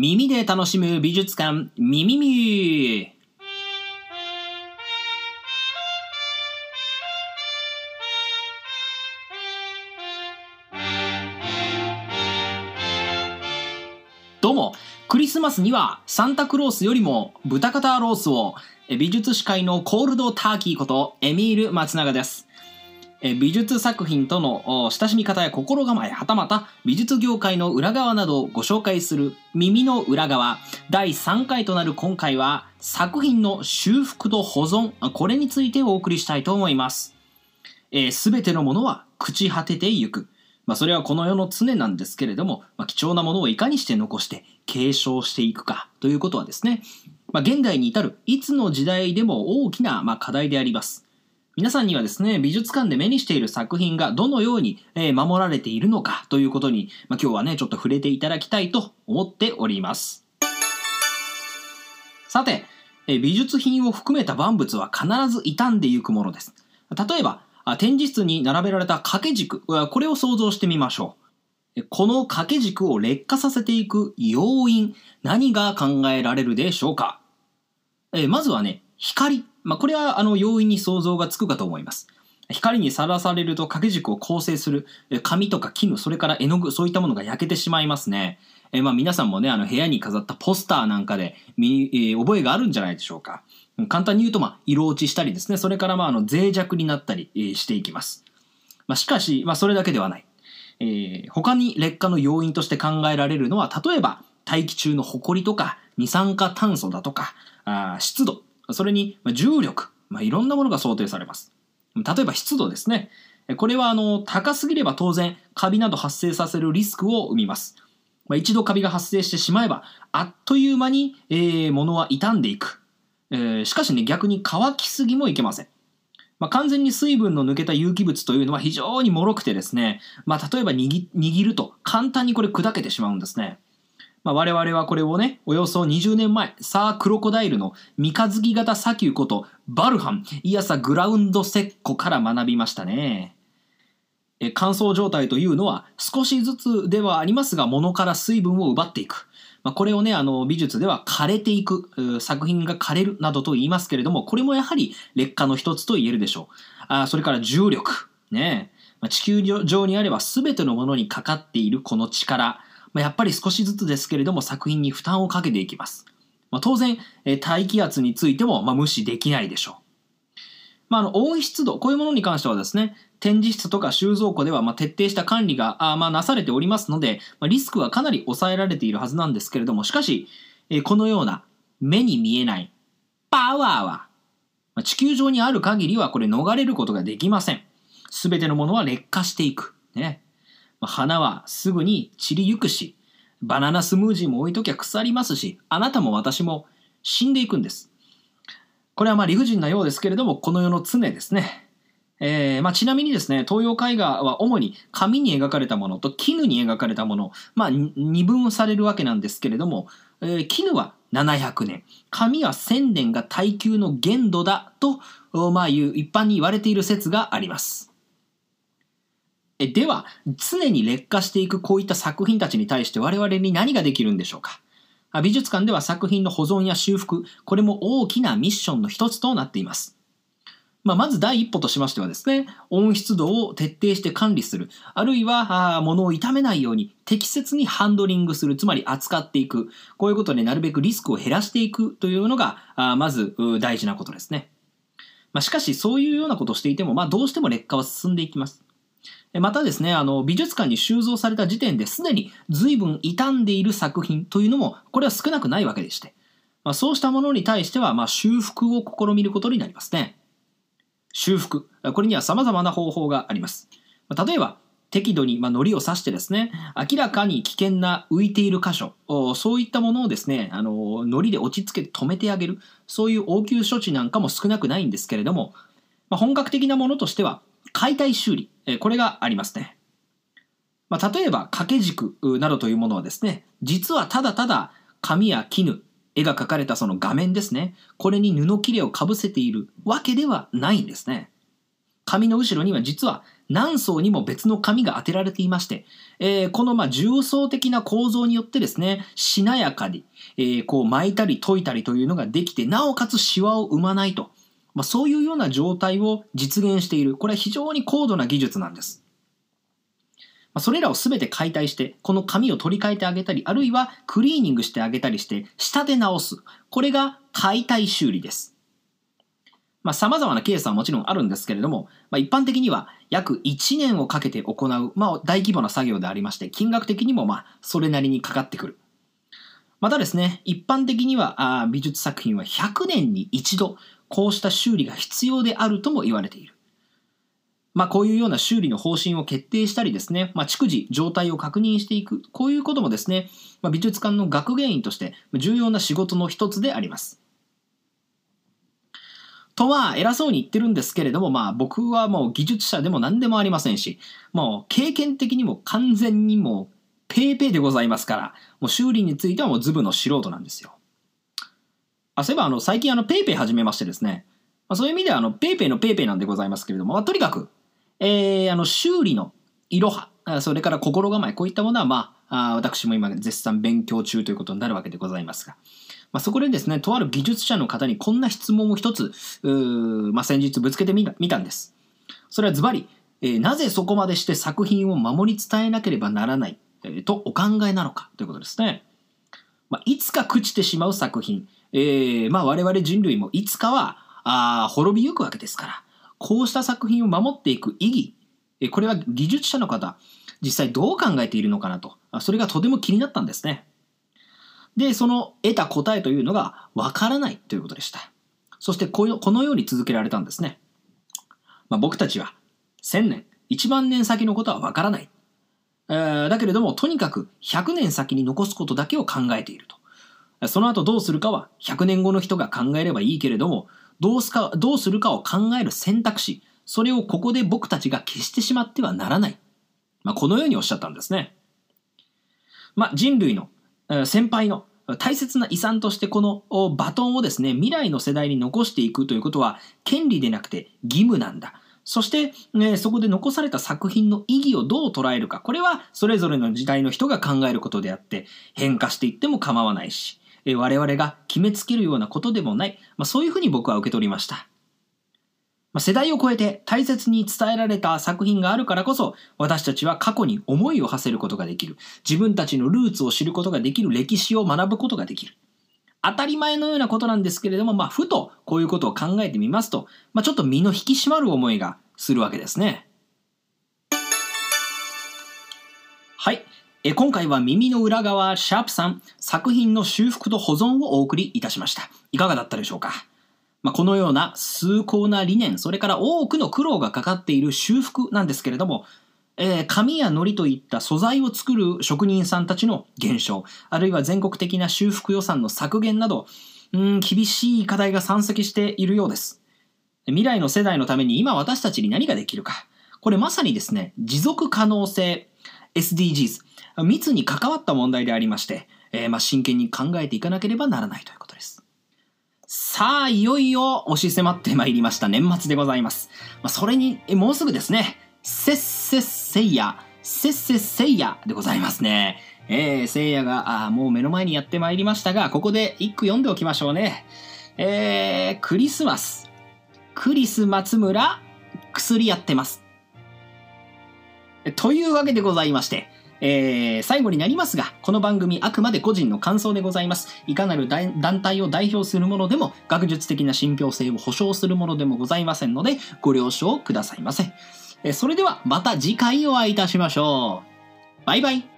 耳で楽しむ美術館、ミミミどうも、クリスマスにはサンタクロースよりも豚肩ロースを美術史界のコールドターキーことエミール松永です。美術作品との親しみ方や心構え、はたまた美術業界の裏側などをご紹介する耳の裏側第3回となる今回は作品の修復と保存、これについてお送りしたいと思います。す、べ、てのものは朽ち果ててゆく。まあ、それはこの世の常なんですけれども、まあ、貴重なものをいかにして残して継承していくかということはですね、まあ、現代に至るいつの時代でも大きなま課題であります。皆さんにはですね、美術館で目にしている作品がどのように守られているのかということに、まあ、今日はね、ちょっと触れていただきたいと思っております。さて、美術品を含めた万物は必ず傷んでいくものです。例えば、展示室に並べられた掛け軸、これを想像してみましょう。この掛け軸を劣化させていく要因、何が考えられるでしょうかまずはね、光。まあ、これはあの容易に想像がつくかと思います。光にさらされると掛け軸を構成する紙とか絹、それから絵の具、そういったものが焼けてしまいますね。えまあ皆さんもね、あの部屋に飾ったポスターなんかで見、えー、覚えがあるんじゃないでしょうか。簡単に言うと、まあ、色落ちしたりですね、それからまああの脆弱になったり、え、していきます。まあ、しかし、まあ、それだけではない。えー、他に劣化の要因として考えられるのは、例えば大気中の埃とか二酸化炭素だとか、あ湿度、それに重力、まあ、いろんなものが想定されます。例えば湿度ですね。これはあの高すぎれば当然カビなど発生させるリスクを生みます。まあ、一度カビが発生してしまえばあっという間に、えー、物は傷んでいく。えー、しかしね逆に乾きすぎもいけません。まあ、完全に水分の抜けた有機物というのは非常に脆くてですね、まあ、例えば握ると簡単にこれ砕けてしまうんですね。まあ、我々はこれをね、およそ20年前、サー・クロコダイルの三日月型砂丘ことバルハン、イヤサグラウンドセッコから学びましたね。え乾燥状態というのは少しずつではありますが、物から水分を奪っていく。まあ、これをね、あの美術では枯れていく、作品が枯れるなどと言いますけれども、これもやはり劣化の一つと言えるでしょう。あそれから重力。ね。まあ、地球上にあれば全てのものにかかっているこの力。まあ、やっぱり少しずつですけれども作品に負担をかけていきます。まあ、当然、えー、大気圧についても、まあ、無視できないでしょう。まあ、あの温湿度、こういうものに関してはですね、展示室とか収蔵庫では、まあ、徹底した管理があ、まあ、なされておりますので、まあ、リスクはかなり抑えられているはずなんですけれども、しかし、えー、このような目に見えないパワーは、まあ、地球上にある限りはこれ逃れることができません。すべてのものは劣化していく。ね。花はすぐに散りゆくし、バナナスムージーも置いときゃ腐りますし、あなたも私も死んでいくんです。これはまあ理不尽なようですけれども、この世の常ですね。えーまあ、ちなみにですね、東洋絵画は主に紙に描かれたものと絹に描かれたもの、まあ、二分されるわけなんですけれども、えー、絹は700年、紙は1000年が耐久の限度だと、まあ、いう一般に言われている説があります。では、常に劣化していくこういった作品たちに対して我々に何ができるんでしょうか？美術館では作品の保存や修復、これも大きなミッションの一つとなっています。まあ、まず第一歩としましてはですね、温湿度を徹底して管理する、あるいは物を傷めないように適切にハンドリングする、つまり扱っていく、こういうことでなるべくリスクを減らしていくというのが、まず大事なことですね。まあ、しかしそういうようなことをしていても、まあ、どうしても劣化は進んでいきます。またですね、あの、美術館に収蔵された時点ですでに随分傷んでいる作品というのも、これは少なくないわけでして、まあ、そうしたものに対しては、まあ、修復を試みることになりますね。修復。これには様々な方法があります。例えば、適度に、まあ、糊を刺してですね、明らかに危険な浮いている箇所、そういったものをですね、あの、糊で落ち着けて止めてあげる、そういう応急処置なんかも少なくないんですけれども、まあ、本格的なものとしては、解体修理、これがありますね。まあ、例えば掛け軸などというものはですね、実はただただ紙や絹、絵が描かれたその画面ですね、これに布切れをかぶせているわけではないんですね。紙の後ろには実は何層にも別の紙が当てられていまして、えー、このまあ重層的な構造によってですね、しなやかに、えー、こう巻いたり解いたりというのができて、なおかつシワを生まないと。まあ、そういうような状態を実現している。これは非常に高度な技術なんです。まあ、それらを全て解体して、この紙を取り替えてあげたり、あるいはクリーニングしてあげたりして、下で直す。これが解体修理です。まあ、様々なケースはもちろんあるんですけれども、まあ、一般的には約1年をかけて行う、まあ、大規模な作業でありまして、金額的にもまあ、それなりにかかってくる。またですね、一般的にはあ美術作品は100年に一度、こうした修理が必要であるとも言われている。まあ、こういうような修理の方針を決定したりですね、まあ、逐次状態を確認していく、こういうこともですね、まあ、美術館の学芸員として重要な仕事の一つであります。とは偉そうに言ってるんですけれども、まあ僕はもう技術者でも何でもありませんし、もう経験的にも完全にもうペーペーでございますから、もう修理についてはもうズブの素人なんですよ。あ、そういえばあの最近あの PayPay 始めましてですね、まあ、そういう意味ではあの PayPay のペーペーなんでございますけれども、まあ、とにかく、えー、あの修理のいろは、それから心構え、こういったものはまあ、あ私も今絶賛勉強中ということになるわけでございますが、まあ、そこでですね、とある技術者の方にこんな質問を一つ、うまあ、先日ぶつけてみたんです。それはズバリ、えー、なぜそこまでして作品を守り伝えなければならない、えー、とお考えなのかということですね。まあ、いつか朽ちてしまう作品、えー、まあ、我々人類もいつかはあ滅びゆくわけですから、こうした作品を守っていく意義、え、これは技術者の方、実際どう考えているのかなと、それがとても気になったんですね。で、その得た答えというのがわからないということでした。そしてこのように続けられたんですね。まあ、僕たちは1000年、1万年先のことはわからない。えー、だけれども、とにかく100年先に残すことだけを考えていると。その後どうするかは100年後の人が考えればいいけれども、どうすかどうするかを考える選択肢、それをここで僕たちが消してしまってはならない。まあ、このようにおっしゃったんですね。まあ、人類の、先輩の大切な遺産としてこのバトンをですね、未来の世代に残していくということは、権利でなくて義務なんだ。そして、ね、そこで残された作品の意義をどう捉えるか。これはそれぞれの時代の人が考えることであって、変化していっても構わないし、我々が決めつけるようなことでもない。まあ、そういうふうに僕は受け取りました。まあ、世代を超えて大切に伝えられた作品があるからこそ、私たちは過去に思いを馳せることができる。自分たちのルーツを知ることができる。歴史を学ぶことができる。当たり前のようなことなんですけれども、まあ、ふとこういうことを考えてみますと、まあ、ちょっと身の引き締まる思いがするわけですね。え今回は耳の裏側シャープさん作品の修復と保存をお送りいたしました。いかがだったでしょうか？まあ、このような崇高な理念、それから多くの苦労がかかっている修復なんですけれども、えー、紙や糊といった素材を作る職人さんたちの減少、あるいは全国的な修復予算の削減など、うん厳しい課題が山積しているようです。未来の世代のために今私たちに何ができるか。これまさにですね、持続可能性 SDGs、密に関わった問題でありまして、えー、まあ真剣に考えていかなければならないということです。さあ、いよいよ押し迫ってまいりました年末でございます。まあ、それに、もうすぐですね、せっせっせいや、せっせっせいやでございますね。えー、せいやが、あもう目の前にやってまいりましたが、ここで一句読んでおきましょうね。えー、クリスマス。クリス松村、薬やってます。というわけでございまして、えー、最後になりますが、この番組あくまで個人の感想でございます。いかなる団体を代表するものでも、学術的な信憑性を保証するものでもございませんので、ご了承くださいませ。えー、それではまた次回お会いいたしましょう。バイバイ。